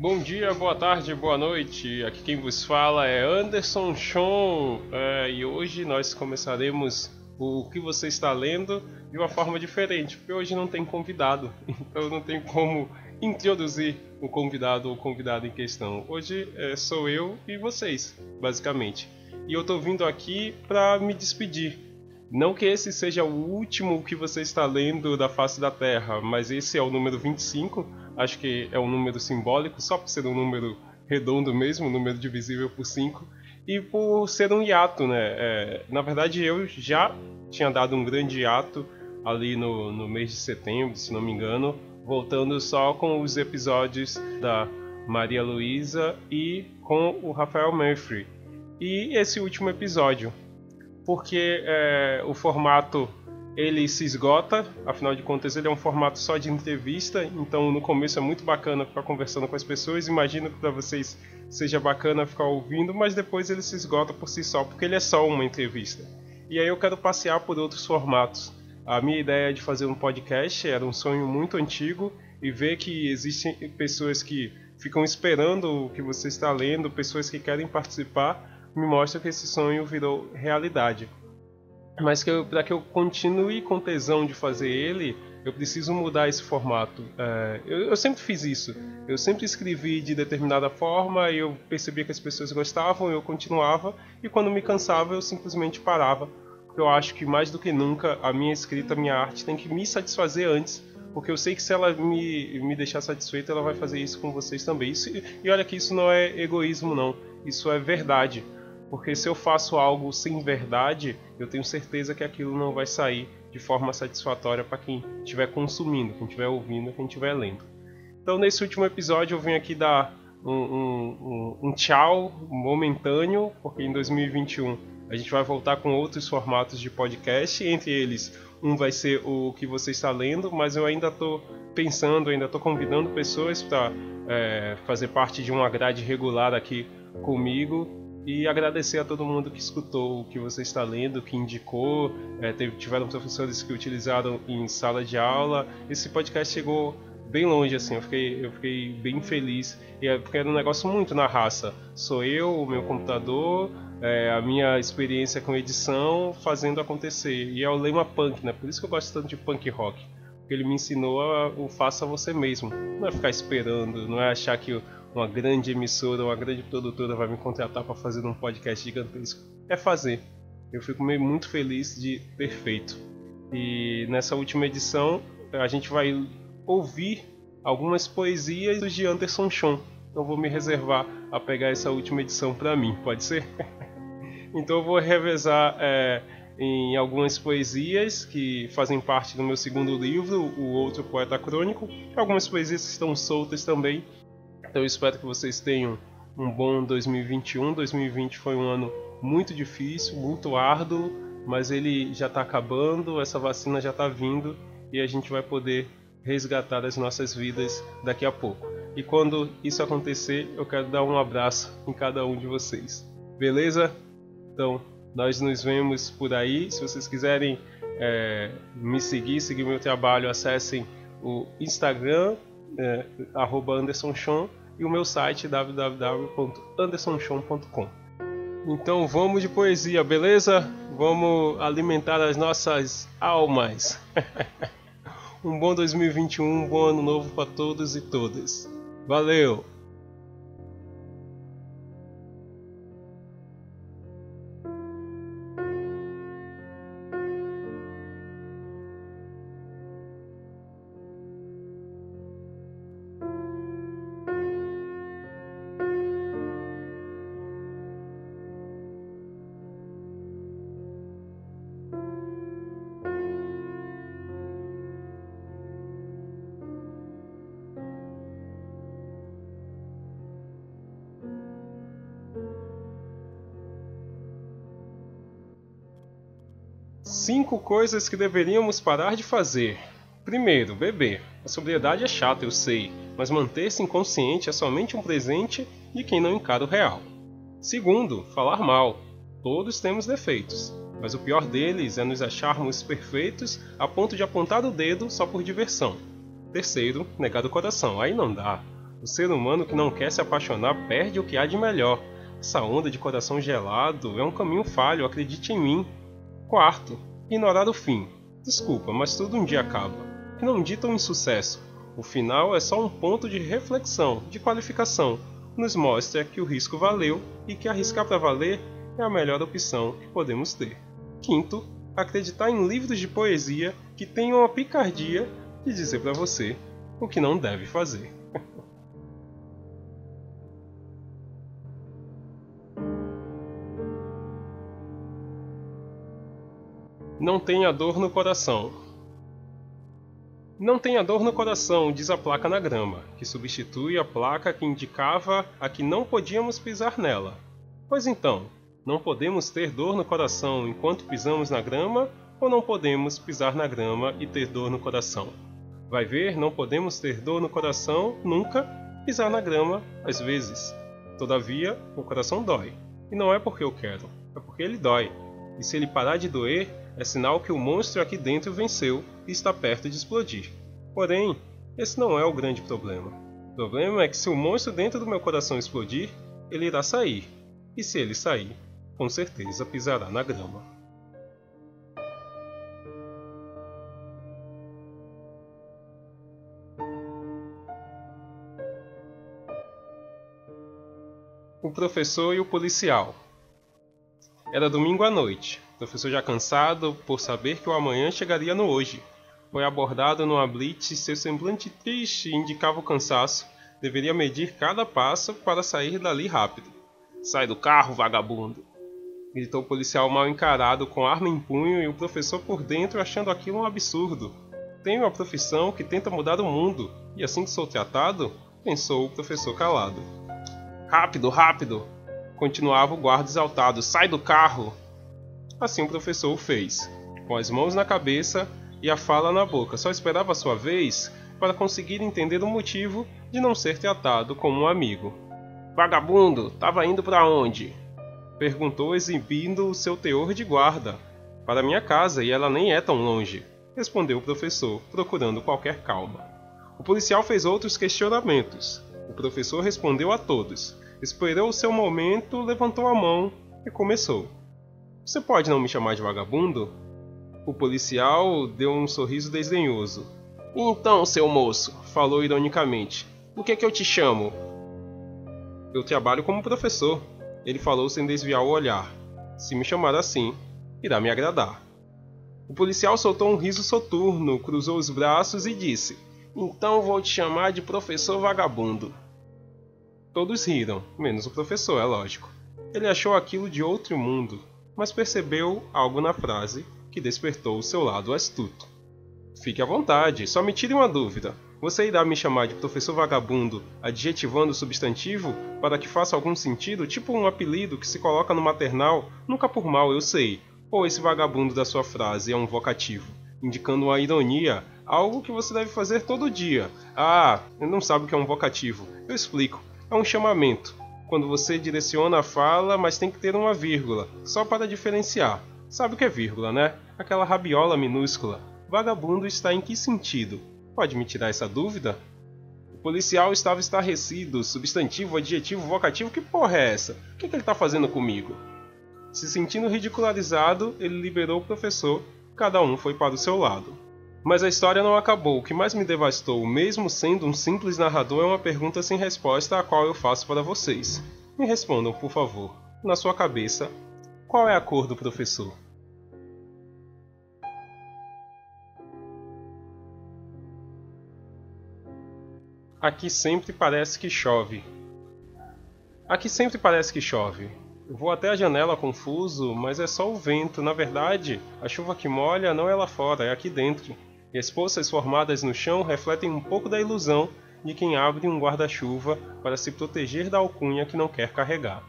Bom dia, boa tarde, boa noite. Aqui quem vos fala é Anderson Chon é, e hoje nós começaremos o que você está lendo de uma forma diferente, porque hoje não tem convidado, então não tem como introduzir o convidado ou convidado em questão. Hoje é, sou eu e vocês, basicamente. E eu estou vindo aqui para me despedir. Não que esse seja o último que você está lendo da face da Terra, mas esse é o número 25. Acho que é um número simbólico, só por ser um número redondo mesmo, um número divisível por 5 e por ser um hiato, né? É, na verdade, eu já tinha dado um grande hiato ali no, no mês de setembro, se não me engano, voltando só com os episódios da Maria Luísa e com o Rafael Murphy. E esse último episódio, porque é, o formato ele se esgota, afinal de contas ele é um formato só de entrevista, então no começo é muito bacana ficar conversando com as pessoas, imagino que para vocês seja bacana ficar ouvindo, mas depois ele se esgota por si só, porque ele é só uma entrevista. E aí eu quero passear por outros formatos. A minha ideia de fazer um podcast era um sonho muito antigo e ver que existem pessoas que ficam esperando o que você está lendo, pessoas que querem participar, me mostra que esse sonho virou realidade mas que para que eu continue com tesão de fazer ele, eu preciso mudar esse formato. É, eu, eu, sempre fiz isso. Eu sempre escrevi de determinada forma, e eu percebia que as pessoas gostavam, eu continuava, e quando me cansava, eu simplesmente parava. Eu acho que mais do que nunca a minha escrita, a minha arte tem que me satisfazer antes. Porque eu sei que se ela me, me deixar satisfeita, ela vai fazer isso com vocês também. Isso, e olha que isso não é egoísmo, não. Isso é verdade. Porque se eu faço algo sem verdade, eu tenho certeza que aquilo não vai sair de forma satisfatória para quem estiver consumindo, quem estiver ouvindo, quem estiver lendo. Então, nesse último episódio, eu venho aqui dar um, um, um, um tchau momentâneo, porque em 2021 a gente vai voltar com outros formatos de podcast, entre eles um vai ser o que você está lendo, mas eu ainda estou pensando, ainda estou convidando pessoas para é, fazer parte de uma grade regular aqui comigo e agradecer a todo mundo que escutou o que você está lendo, que indicou, é, teve, tiveram professores que utilizaram em sala de aula. Esse podcast chegou bem longe, assim, eu fiquei, eu fiquei bem feliz, e é, porque era um negócio muito na raça. Sou eu, o meu computador, é, a minha experiência com edição fazendo acontecer. E é o lema punk, né? Por isso que eu gosto tanto de punk rock. Porque ele me ensinou a, o faça você mesmo. Não é ficar esperando, não é achar que uma grande emissora, uma grande produtora vai me contratar para fazer um podcast gigantesco. É fazer. Eu fico meio muito feliz de ter feito. E nessa última edição a gente vai ouvir algumas poesias de Anderson Chon. Então vou me reservar a pegar essa última edição para mim, pode ser? então eu vou revezar é, em algumas poesias que fazem parte do meu segundo livro, O Outro Poeta Crônico. Algumas poesias estão soltas também então eu espero que vocês tenham um bom 2021. 2020 foi um ano muito difícil, muito árduo, mas ele já está acabando, essa vacina já está vindo e a gente vai poder resgatar as nossas vidas daqui a pouco. E quando isso acontecer, eu quero dar um abraço em cada um de vocês. Beleza? Então, nós nos vemos por aí. Se vocês quiserem é, me seguir, seguir meu trabalho, acessem o Instagram, é, Anderson e o meu site www.andersonchon.com. Então vamos de poesia, beleza? Vamos alimentar as nossas almas. um bom 2021, um bom ano novo para todos e todas. Valeu! Cinco coisas que deveríamos parar de fazer. Primeiro, beber. A sobriedade é chata, eu sei, mas manter-se inconsciente é somente um presente de quem não encara o real. Segundo, falar mal. Todos temos defeitos, mas o pior deles é nos acharmos perfeitos a ponto de apontar o dedo só por diversão. Terceiro, negar o coração. Aí não dá. O ser humano que não quer se apaixonar perde o que há de melhor. Essa onda de coração gelado é um caminho falho, acredite em mim. Quarto, ignorar o fim. Desculpa, mas tudo um dia acaba. Não dita um insucesso. O final é só um ponto de reflexão, de qualificação. Nos mostra que o risco valeu e que arriscar para valer é a melhor opção que podemos ter. Quinto, acreditar em livros de poesia que tenham a picardia de dizer para você o que não deve fazer. Não tenha dor no coração. Não tenha dor no coração, diz a placa na grama, que substitui a placa que indicava a que não podíamos pisar nela. Pois então, não podemos ter dor no coração enquanto pisamos na grama ou não podemos pisar na grama e ter dor no coração? Vai ver, não podemos ter dor no coração nunca, pisar na grama às vezes. Todavia, o coração dói. E não é porque eu quero, é porque ele dói. E se ele parar de doer, é sinal que o monstro aqui dentro venceu e está perto de explodir. Porém, esse não é o grande problema. O problema é que se o monstro dentro do meu coração explodir, ele irá sair. E se ele sair, com certeza pisará na grama. O professor e o policial. Era domingo à noite. O professor já cansado por saber que o amanhã chegaria no hoje. Foi abordado numa blitz e seu semblante triste indicava o cansaço. Deveria medir cada passo para sair dali rápido. Sai do carro, vagabundo! gritou o policial mal encarado com arma em punho e o professor por dentro achando aquilo um absurdo. Tenho uma profissão que tenta mudar o mundo, e assim que sou tratado, pensou o professor calado. Rápido, rápido! Continuava o guarda exaltado. Sai do carro! Assim o professor o fez, com as mãos na cabeça e a fala na boca. Só esperava a sua vez para conseguir entender o motivo de não ser tratado como um amigo. Vagabundo, tava indo para onde? Perguntou, exibindo o seu teor de guarda. Para minha casa, e ela nem é tão longe, respondeu o professor, procurando qualquer calma. O policial fez outros questionamentos. O professor respondeu a todos. Esperou o seu momento, levantou a mão e começou. Você pode não me chamar de vagabundo? O policial deu um sorriso desdenhoso. Então, seu moço, falou ironicamente, o que é que eu te chamo? Eu trabalho como professor. Ele falou sem desviar o olhar. Se me chamar assim, irá me agradar. O policial soltou um riso soturno, cruzou os braços e disse: Então vou te chamar de professor vagabundo. Todos riram, menos o professor, é lógico. Ele achou aquilo de outro mundo, mas percebeu algo na frase que despertou o seu lado astuto. Fique à vontade, só me tire uma dúvida. Você irá me chamar de professor vagabundo, adjetivando o substantivo para que faça algum sentido, tipo um apelido que se coloca no maternal, nunca por mal, eu sei. Ou esse vagabundo da sua frase é um vocativo, indicando uma ironia, algo que você deve fazer todo dia. Ah, não sabe o que é um vocativo. Eu explico. É um chamamento. Quando você direciona a fala, mas tem que ter uma vírgula, só para diferenciar. Sabe o que é vírgula, né? Aquela rabiola minúscula. Vagabundo está em que sentido? Pode me tirar essa dúvida? O policial estava estarrecido, substantivo, adjetivo, vocativo, que porra é essa? O que, que ele está fazendo comigo? Se sentindo ridicularizado, ele liberou o professor, cada um foi para o seu lado. Mas a história não acabou. O que mais me devastou, mesmo sendo um simples narrador, é uma pergunta sem resposta a qual eu faço para vocês. Me respondam, por favor. Na sua cabeça, qual é a cor do professor? Aqui sempre parece que chove. Aqui sempre parece que chove. Vou até a janela confuso, mas é só o vento. Na verdade, a chuva que molha não é lá fora, é aqui dentro. E as poças formadas no chão refletem um pouco da ilusão de quem abre um guarda-chuva para se proteger da alcunha que não quer carregar.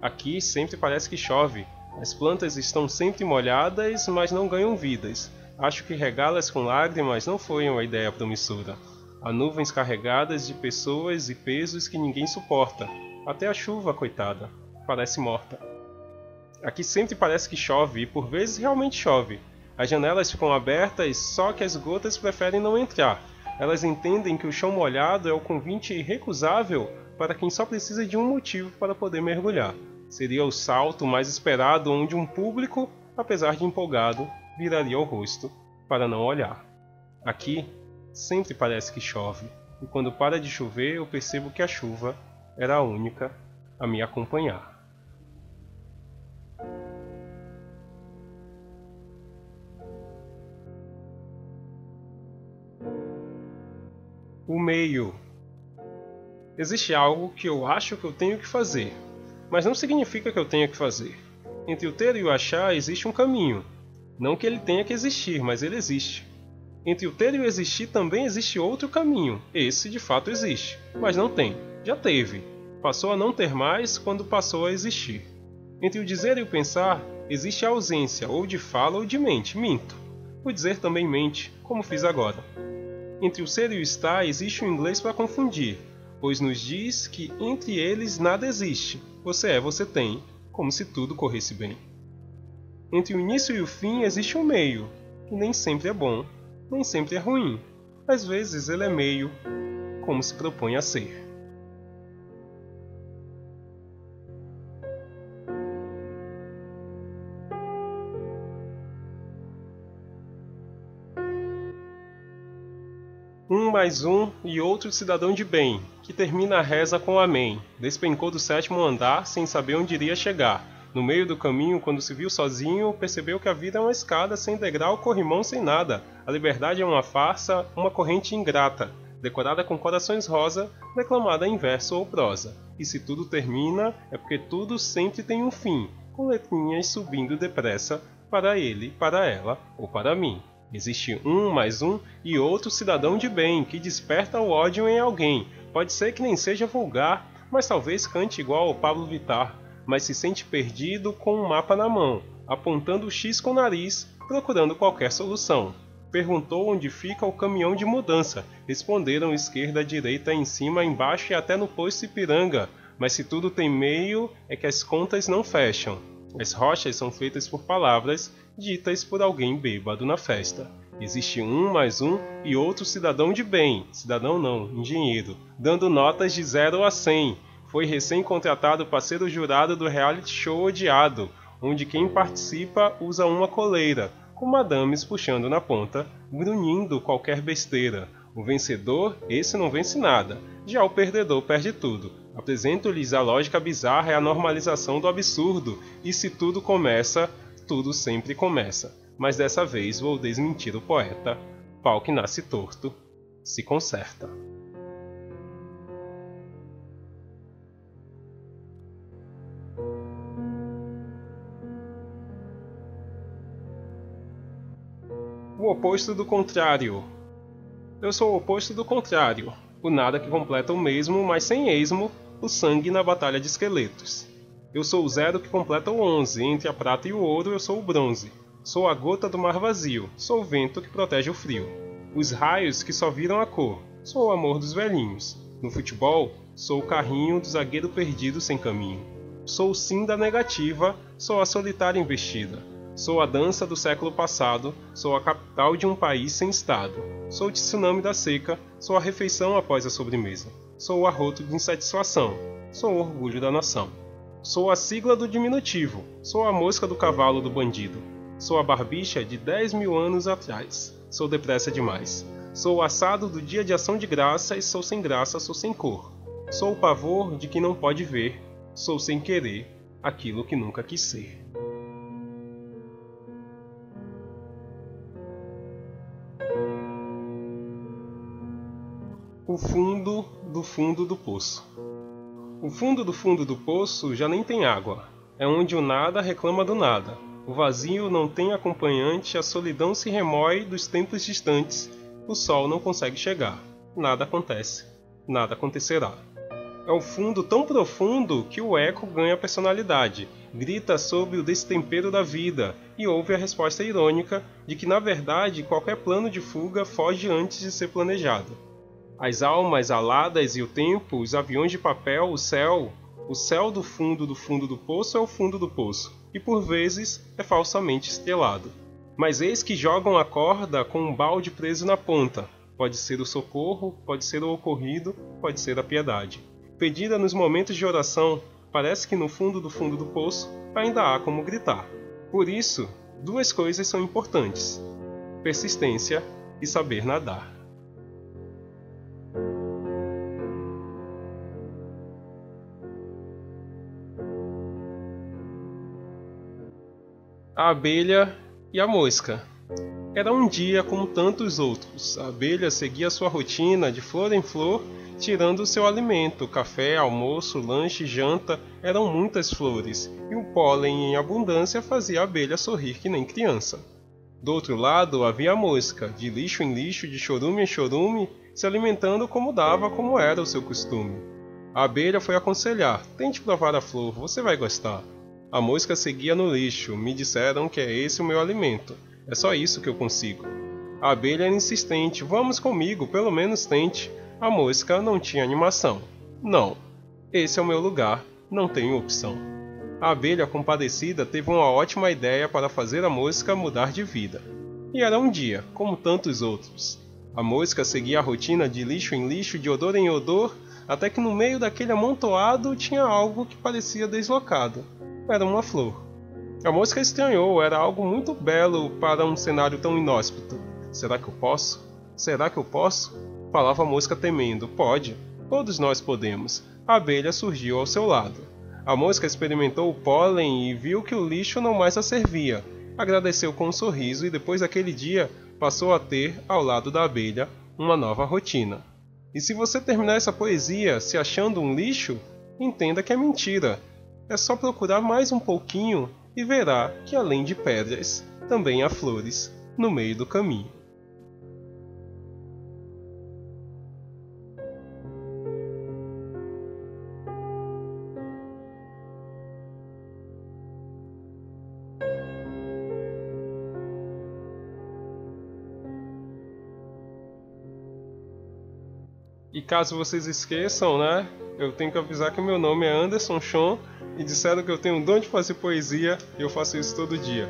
Aqui sempre parece que chove. As plantas estão sempre molhadas, mas não ganham vidas. Acho que regá-las com lágrimas não foi uma ideia promissora. Há nuvens carregadas de pessoas e pesos que ninguém suporta. Até a chuva, coitada, parece morta. Aqui sempre parece que chove e por vezes realmente chove. As janelas ficam abertas, só que as gotas preferem não entrar. elas entendem que o chão molhado é o convite irrecusável para quem só precisa de um motivo para poder mergulhar. Seria o salto mais esperado onde um público, apesar de empolgado, viraria o rosto para não olhar. Aqui, sempre parece que chove, e quando para de chover eu percebo que a chuva era a única a me acompanhar. O meio. Existe algo que eu acho que eu tenho que fazer, mas não significa que eu tenha que fazer. Entre o ter e o achar existe um caminho. Não que ele tenha que existir, mas ele existe. Entre o ter e o existir também existe outro caminho. Esse de fato existe, mas não tem. Já teve. Passou a não ter mais quando passou a existir. Entre o dizer e o pensar existe a ausência ou de fala ou de mente. Minto. O dizer também mente, como fiz agora. Entre o ser e o estar existe o inglês para confundir, pois nos diz que entre eles nada existe. Você é, você tem, como se tudo corresse bem. Entre o início e o fim existe um meio, que nem sempre é bom, nem sempre é ruim. Às vezes ele é meio, como se propõe a ser. Um mais um e outro cidadão de bem, que termina a reza com Amém. Despencou do sétimo andar sem saber onde iria chegar. No meio do caminho, quando se viu sozinho, percebeu que a vida é uma escada sem degrau, corrimão sem nada. A liberdade é uma farsa, uma corrente ingrata, decorada com corações rosa, declamada em verso ou prosa. E se tudo termina, é porque tudo sempre tem um fim, com letrinhas subindo depressa, para ele, para ela ou para mim. Existe um mais um e outro cidadão de bem que desperta o ódio em alguém. Pode ser que nem seja vulgar, mas talvez cante igual ao Pablo Vittar, mas se sente perdido com um mapa na mão, apontando o X com o nariz, procurando qualquer solução. Perguntou onde fica o caminhão de mudança. Responderam esquerda, direita, em cima, embaixo e até no posto Ipiranga. Mas se tudo tem meio, é que as contas não fecham. As rochas são feitas por palavras ditas por alguém bêbado na festa. Existe um mais um e outro cidadão de bem, cidadão não, engenheiro, dando notas de 0 a 100. Foi recém-contratado para ser o jurado do reality show Odiado, onde quem participa usa uma coleira, com madames puxando na ponta, grunhindo qualquer besteira. O vencedor, esse não vence nada, já o perdedor perde tudo. Apresento-lhes a lógica bizarra e a normalização do absurdo, e se tudo começa, tudo sempre começa. Mas dessa vez vou desmentir o poeta. Pau que nasce torto, se conserta. O oposto do contrário. Eu sou o oposto do contrário, o nada que completa o mesmo, mas sem esmo, o sangue na batalha de esqueletos. Eu sou o zero que completa o onze, entre a prata e o ouro eu sou o bronze. Sou a gota do mar vazio, sou o vento que protege o frio. Os raios que só viram a cor, sou o amor dos velhinhos. No futebol, sou o carrinho do zagueiro perdido sem caminho. Sou o sim da negativa, sou a solitária investida. Sou a dança do século passado, sou a capital de um país sem estado. Sou o tsunami da seca, sou a refeição após a sobremesa. Sou o arroto de insatisfação, sou o orgulho da nação. Sou a sigla do diminutivo, sou a mosca do cavalo do bandido. Sou a barbicha de 10 mil anos atrás, sou depressa demais. Sou o assado do dia de ação de graça e sou sem graça, sou sem cor. Sou o pavor de quem não pode ver, sou sem querer aquilo que nunca quis ser. O fundo do fundo do poço. O fundo do fundo do poço já nem tem água. É onde o nada reclama do nada. O vazio não tem acompanhante, a solidão se remói dos tempos distantes. O sol não consegue chegar. Nada acontece. Nada acontecerá. É o fundo tão profundo que o eco ganha personalidade, grita sobre o destempero da vida e ouve a resposta irônica de que, na verdade, qualquer plano de fuga foge antes de ser planejado. As almas aladas e o tempo, os aviões de papel, o céu. O céu do fundo do fundo do poço é o fundo do poço, e por vezes é falsamente estrelado. Mas eis que jogam a corda com um balde preso na ponta. Pode ser o socorro, pode ser o ocorrido, pode ser a piedade. Pedida nos momentos de oração, parece que no fundo do fundo do poço ainda há como gritar. Por isso, duas coisas são importantes: persistência e saber nadar. A abelha e a mosca. Era um dia como tantos outros. A abelha seguia sua rotina de flor em flor, tirando seu alimento. Café, almoço, lanche, janta eram muitas flores, e o pólen em abundância fazia a abelha sorrir que nem criança. Do outro lado havia a mosca, de lixo em lixo, de chorume em chorume, se alimentando como dava, como era o seu costume. A abelha foi aconselhar: tente provar a flor, você vai gostar. A mosca seguia no lixo. Me disseram que é esse o meu alimento. É só isso que eu consigo. A abelha era insistente. Vamos comigo, pelo menos tente. A mosca não tinha animação. Não. Esse é o meu lugar. Não tenho opção. A abelha compadecida teve uma ótima ideia para fazer a mosca mudar de vida. E era um dia, como tantos outros. A mosca seguia a rotina de lixo em lixo, de odor em odor, até que no meio daquele amontoado tinha algo que parecia deslocado era uma flor. A mosca estranhou, era algo muito belo para um cenário tão inóspito. Será que eu posso? Será que eu posso? Falava a mosca temendo. Pode. Todos nós podemos. A abelha surgiu ao seu lado. A mosca experimentou o pólen e viu que o lixo não mais a servia. Agradeceu com um sorriso e depois daquele dia passou a ter, ao lado da abelha, uma nova rotina. E se você terminar essa poesia se achando um lixo, entenda que é mentira. É só procurar mais um pouquinho e verá que além de pedras, também há flores no meio do caminho. E caso vocês esqueçam, né? Eu tenho que avisar que meu nome é Anderson Chon e disseram que eu tenho um dom de fazer poesia e eu faço isso todo dia.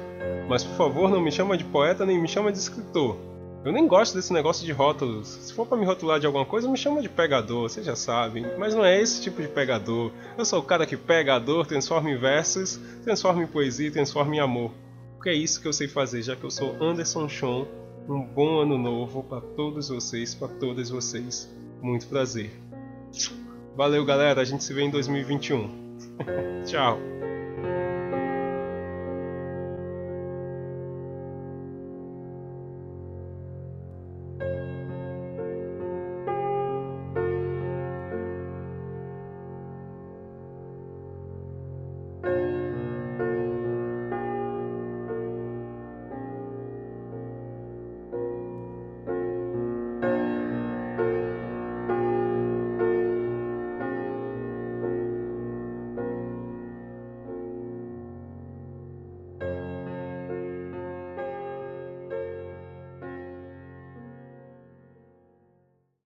Mas por favor, não me chama de poeta nem me chama de escritor. Eu nem gosto desse negócio de rótulos. Se for para me rotular de alguma coisa, me chama de pegador, vocês já sabem. Mas não é esse tipo de pegador. Eu sou o cara que pega a dor, transforma em versos, transforma em poesia transforma em amor. Porque é isso que eu sei fazer, já que eu sou Anderson Chon. Um bom ano novo para todos vocês, para todas vocês. Muito prazer. Valeu, galera. A gente se vê em 2021. Tchau.